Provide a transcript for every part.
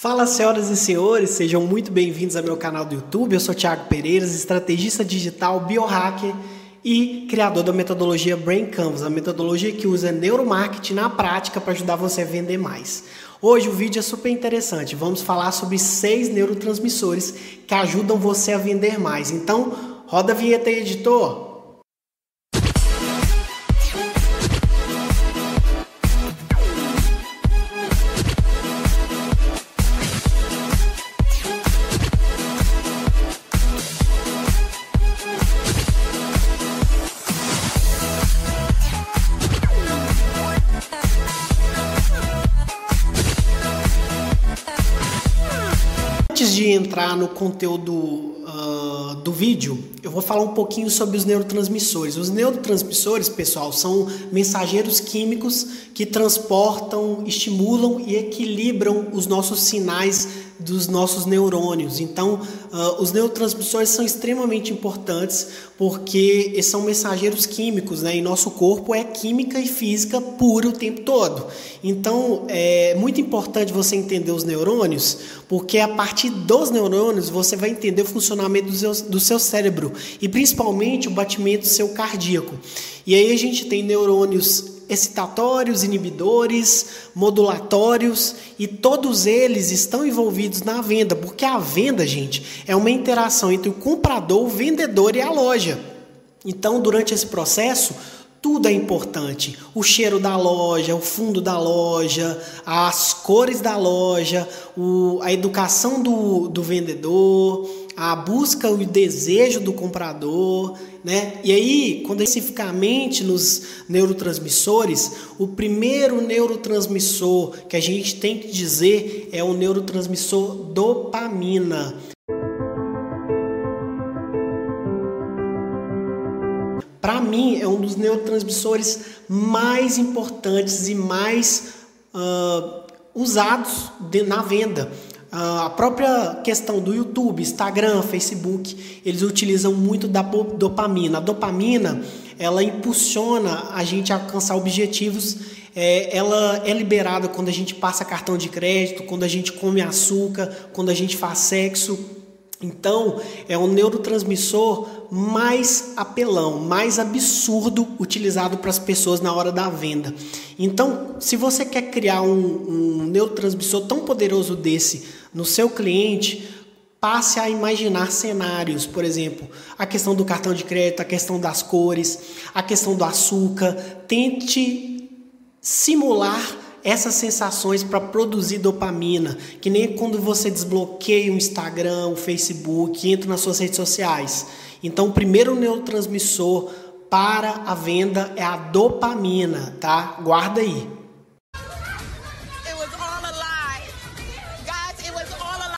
Fala, senhoras e senhores, sejam muito bem-vindos ao meu canal do YouTube. Eu sou Thiago Pereira, estrategista digital, biohacker e criador da metodologia Brain Canvas, a metodologia que usa neuromarketing na prática para ajudar você a vender mais. Hoje o vídeo é super interessante. Vamos falar sobre seis neurotransmissores que ajudam você a vender mais. Então, roda a vinheta aí, editor. Antes de entrar no conteúdo uh, do vídeo, eu vou falar um pouquinho sobre os neurotransmissores. Os neurotransmissores, pessoal, são mensageiros químicos que transportam, estimulam e equilibram os nossos sinais dos nossos neurônios. Então, uh, os neurotransmissores são extremamente importantes porque são mensageiros químicos, né? E nosso corpo é química e física pura o tempo todo. Então, é muito importante você entender os neurônios, porque a partir dos neurônios você vai entender o funcionamento do seu, do seu cérebro e principalmente o batimento seu cardíaco. E aí a gente tem neurônios excitatórios, inibidores, modulatórios e todos eles estão envolvidos na venda, porque a venda, gente, é uma interação entre o comprador, o vendedor e a loja. Então, durante esse processo, tudo é importante. O cheiro da loja, o fundo da loja, as cores da loja, o, a educação do, do vendedor, a busca e o desejo do comprador, né? E aí, quando especificamente nos neurotransmissores, o primeiro neurotransmissor que a gente tem que dizer é o neurotransmissor dopamina. Para mim, é um dos neurotransmissores mais importantes e mais uh, usados de, na venda. Uh, a própria questão do YouTube, Instagram, Facebook, eles utilizam muito da dopamina. A dopamina, ela impulsiona a gente a alcançar objetivos. É, ela é liberada quando a gente passa cartão de crédito, quando a gente come açúcar, quando a gente faz sexo. Então, é o neurotransmissor mais apelão, mais absurdo utilizado para as pessoas na hora da venda. Então, se você quer criar um, um neurotransmissor tão poderoso desse no seu cliente, passe a imaginar cenários, por exemplo, a questão do cartão de crédito, a questão das cores, a questão do açúcar. Tente simular essas sensações para produzir dopamina, que nem quando você desbloqueia o Instagram, o Facebook, entra nas suas redes sociais. Então, o primeiro neurotransmissor para a venda é a dopamina, tá? Guarda aí.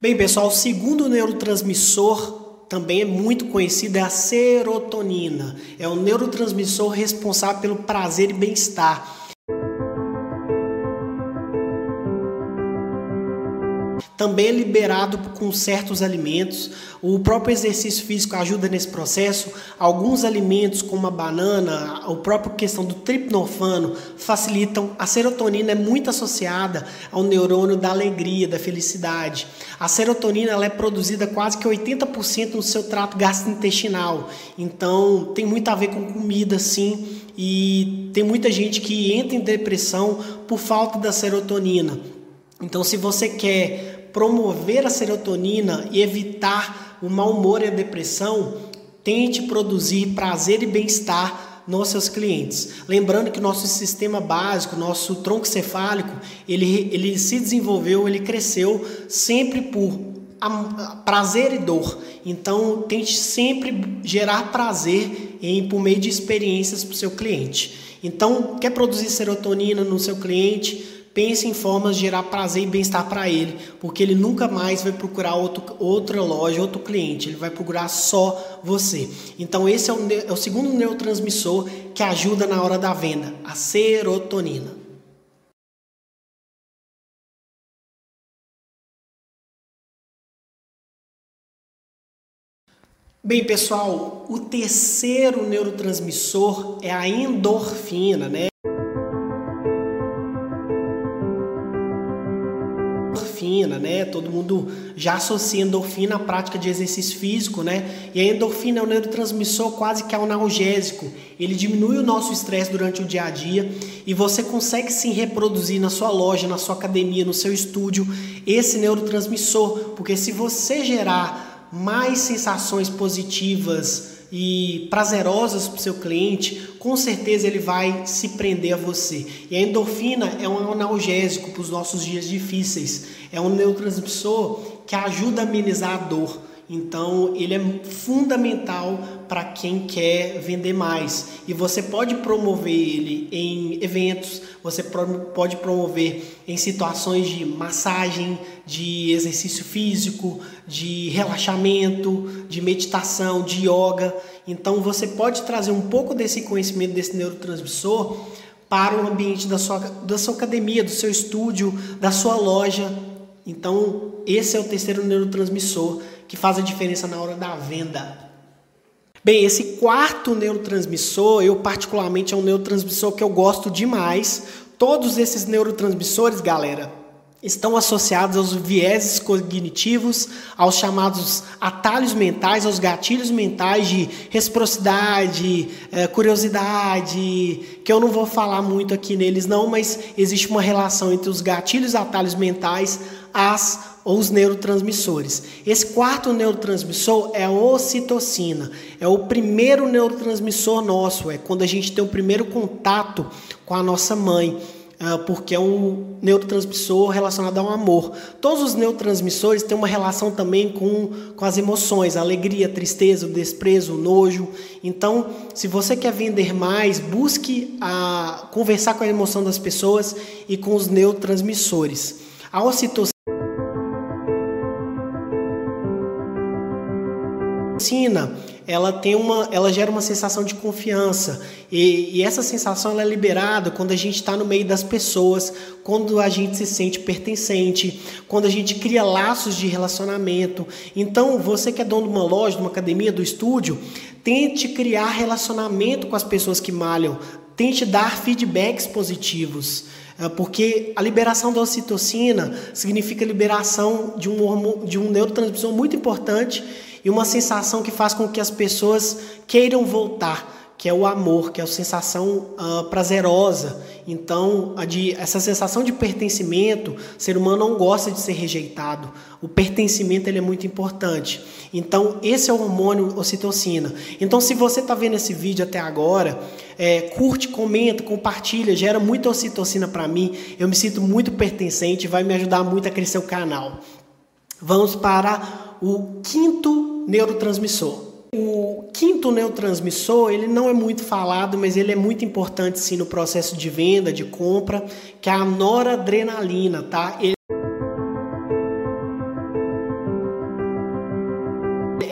Bem, pessoal, o segundo neurotransmissor também é muito conhecido é a serotonina. É o neurotransmissor responsável pelo prazer e bem-estar. Também é liberado com certos alimentos. O próprio exercício físico ajuda nesse processo. Alguns alimentos, como a banana, a própria questão do tripnofano, facilitam. A serotonina é muito associada ao neurônio da alegria, da felicidade. A serotonina ela é produzida quase que 80% no seu trato gastrointestinal. Então, tem muito a ver com comida, sim. E tem muita gente que entra em depressão por falta da serotonina. Então, se você quer promover a serotonina e evitar o mau humor e a depressão, tente produzir prazer e bem-estar nos seus clientes. Lembrando que nosso sistema básico, nosso tronco cefálico, ele, ele se desenvolveu, ele cresceu sempre por prazer e dor. Então, tente sempre gerar prazer em, por meio de experiências para o seu cliente. Então, quer produzir serotonina no seu cliente? Pense em formas de gerar prazer e bem-estar para ele, porque ele nunca mais vai procurar outro, outra loja, outro cliente, ele vai procurar só você. Então, esse é o, é o segundo neurotransmissor que ajuda na hora da venda, a serotonina. Bem, pessoal, o terceiro neurotransmissor é a endorfina, né? Endorfina, né? Todo mundo já associa endorfina à prática de exercício físico, né? E a endorfina é um neurotransmissor quase que analgésico. Ele diminui o nosso estresse durante o dia a dia e você consegue sim reproduzir na sua loja, na sua academia, no seu estúdio esse neurotransmissor, porque se você gerar mais sensações positivas e prazerosas para o seu cliente, com certeza ele vai se prender a você. E a endorfina é um analgésico para os nossos dias difíceis, é um neurotransmissor que ajuda a amenizar a dor. Então, ele é fundamental para quem quer vender mais. E você pode promover ele em eventos, você pode promover em situações de massagem, de exercício físico, de relaxamento, de meditação, de yoga. Então, você pode trazer um pouco desse conhecimento desse neurotransmissor para o ambiente da sua, da sua academia, do seu estúdio, da sua loja. Então, esse é o terceiro neurotransmissor que faz a diferença na hora da venda. Bem, esse quarto neurotransmissor, eu particularmente é um neurotransmissor que eu gosto demais. Todos esses neurotransmissores, galera, estão associados aos vieses cognitivos, aos chamados atalhos mentais, aos gatilhos mentais de reciprocidade, eh, curiosidade, que eu não vou falar muito aqui neles não, mas existe uma relação entre os gatilhos e atalhos mentais, as ou os neurotransmissores. Esse quarto neurotransmissor é a ocitocina. É o primeiro neurotransmissor nosso, é quando a gente tem o primeiro contato com a nossa mãe, porque é um neurotransmissor relacionado ao amor. Todos os neurotransmissores têm uma relação também com, com as emoções, a alegria, a tristeza, o desprezo, o nojo. Então, se você quer vender mais, busque a, conversar com a emoção das pessoas e com os neurotransmissores. A ocitocina ela tem uma, ela gera uma sensação de confiança e, e essa sensação é liberada quando a gente está no meio das pessoas, quando a gente se sente pertencente, quando a gente cria laços de relacionamento. Então, você que é dono de uma loja, de uma academia, do estúdio, tente criar relacionamento com as pessoas que malham, tente dar feedbacks positivos. É, porque a liberação da ocitocina significa liberação de um, de um neurotransmissor muito importante e uma sensação que faz com que as pessoas queiram voltar, que é o amor, que é a sensação uh, prazerosa. Então, de, essa sensação de pertencimento, o ser humano não gosta de ser rejeitado. O pertencimento ele é muito importante. Então, esse é o hormônio ocitocina. Então, se você está vendo esse vídeo até agora, é, curte, comenta, compartilha, gera muita ocitocina para mim. Eu me sinto muito pertencente, vai me ajudar muito a crescer o canal. Vamos para o quinto neurotransmissor. O quinto neurotransmissor, ele não é muito falado, mas ele é muito importante sim no processo de venda, de compra, que é a noradrenalina, tá? Ele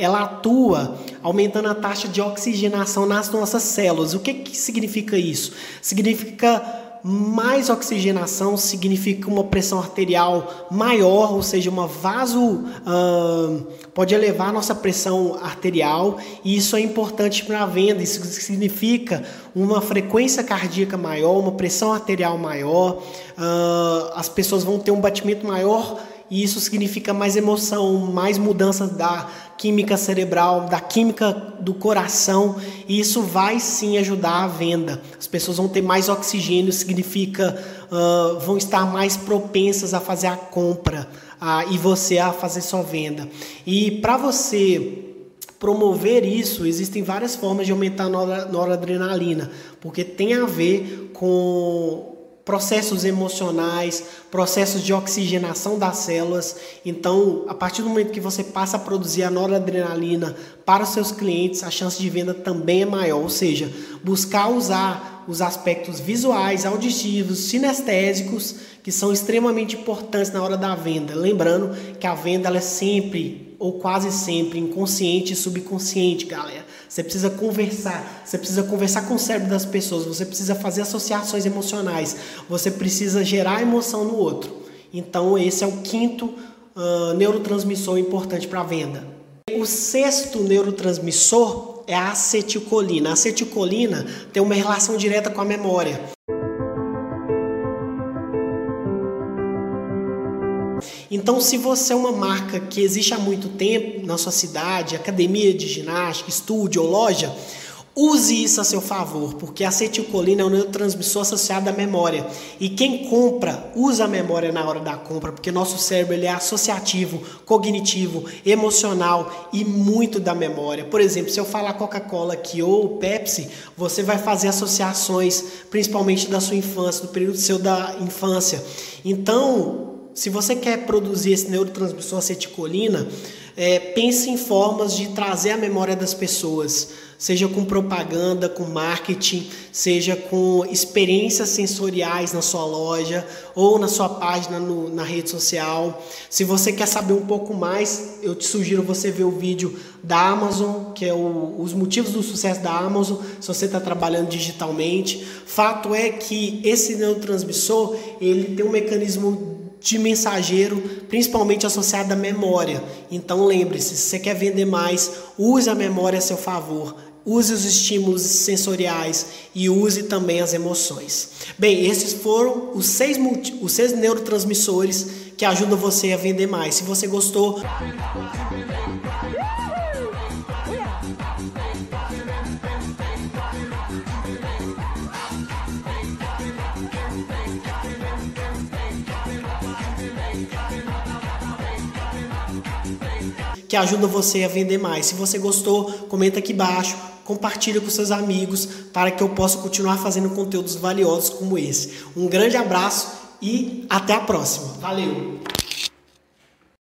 ela atua aumentando a taxa de oxigenação nas nossas células. O que, que significa isso? Significa mais oxigenação significa uma pressão arterial maior, ou seja, uma vaso uh, pode elevar a nossa pressão arterial e isso é importante para a venda. Isso significa uma frequência cardíaca maior, uma pressão arterial maior, uh, as pessoas vão ter um batimento maior e isso significa mais emoção, mais mudança da química cerebral, da química do coração, e isso vai sim ajudar a venda. As pessoas vão ter mais oxigênio, significa uh, vão estar mais propensas a fazer a compra uh, e você a fazer sua venda. E para você promover isso, existem várias formas de aumentar a noradrenalina, porque tem a ver com processos emocionais, processos de oxigenação das células. Então, a partir do momento que você passa a produzir a noradrenalina para os seus clientes, a chance de venda também é maior. Ou seja, buscar usar os aspectos visuais, auditivos, sinestésicos, que são extremamente importantes na hora da venda. Lembrando que a venda ela é sempre ou quase sempre inconsciente e subconsciente, galera. Você precisa conversar, você precisa conversar com o cérebro das pessoas, você precisa fazer associações emocionais, você precisa gerar emoção no outro. Então, esse é o quinto uh, neurotransmissor importante para a venda. O sexto neurotransmissor é a acetilcolina. A acetilcolina tem uma relação direta com a memória. Então, se você é uma marca que existe há muito tempo na sua cidade, academia de ginástica, estúdio ou loja, Use isso a seu favor, porque a acetilcolina é um neurotransmissor associado à memória. E quem compra, usa a memória na hora da compra, porque nosso cérebro ele é associativo, cognitivo, emocional e muito da memória. Por exemplo, se eu falar Coca-Cola aqui ou Pepsi, você vai fazer associações, principalmente da sua infância, do período seu da infância. Então, se você quer produzir esse neurotransmissor acetilcolina, é, pense em formas de trazer a memória das pessoas seja com propaganda, com marketing, seja com experiências sensoriais na sua loja ou na sua página no, na rede social. Se você quer saber um pouco mais, eu te sugiro você ver o vídeo da Amazon, que é o, os motivos do sucesso da Amazon, se você está trabalhando digitalmente. Fato é que esse neurotransmissor ele tem um mecanismo de mensageiro, principalmente associado à memória. Então lembre-se, se você quer vender mais, use a memória a seu favor use os estímulos sensoriais e use também as emoções. Bem, esses foram os seis, multi, os seis neurotransmissores que ajudam você a vender mais. Se você gostou. Que ajuda você a vender mais. Se você gostou, comenta aqui embaixo, compartilha com seus amigos para que eu possa continuar fazendo conteúdos valiosos como esse. Um grande abraço e até a próxima. Valeu!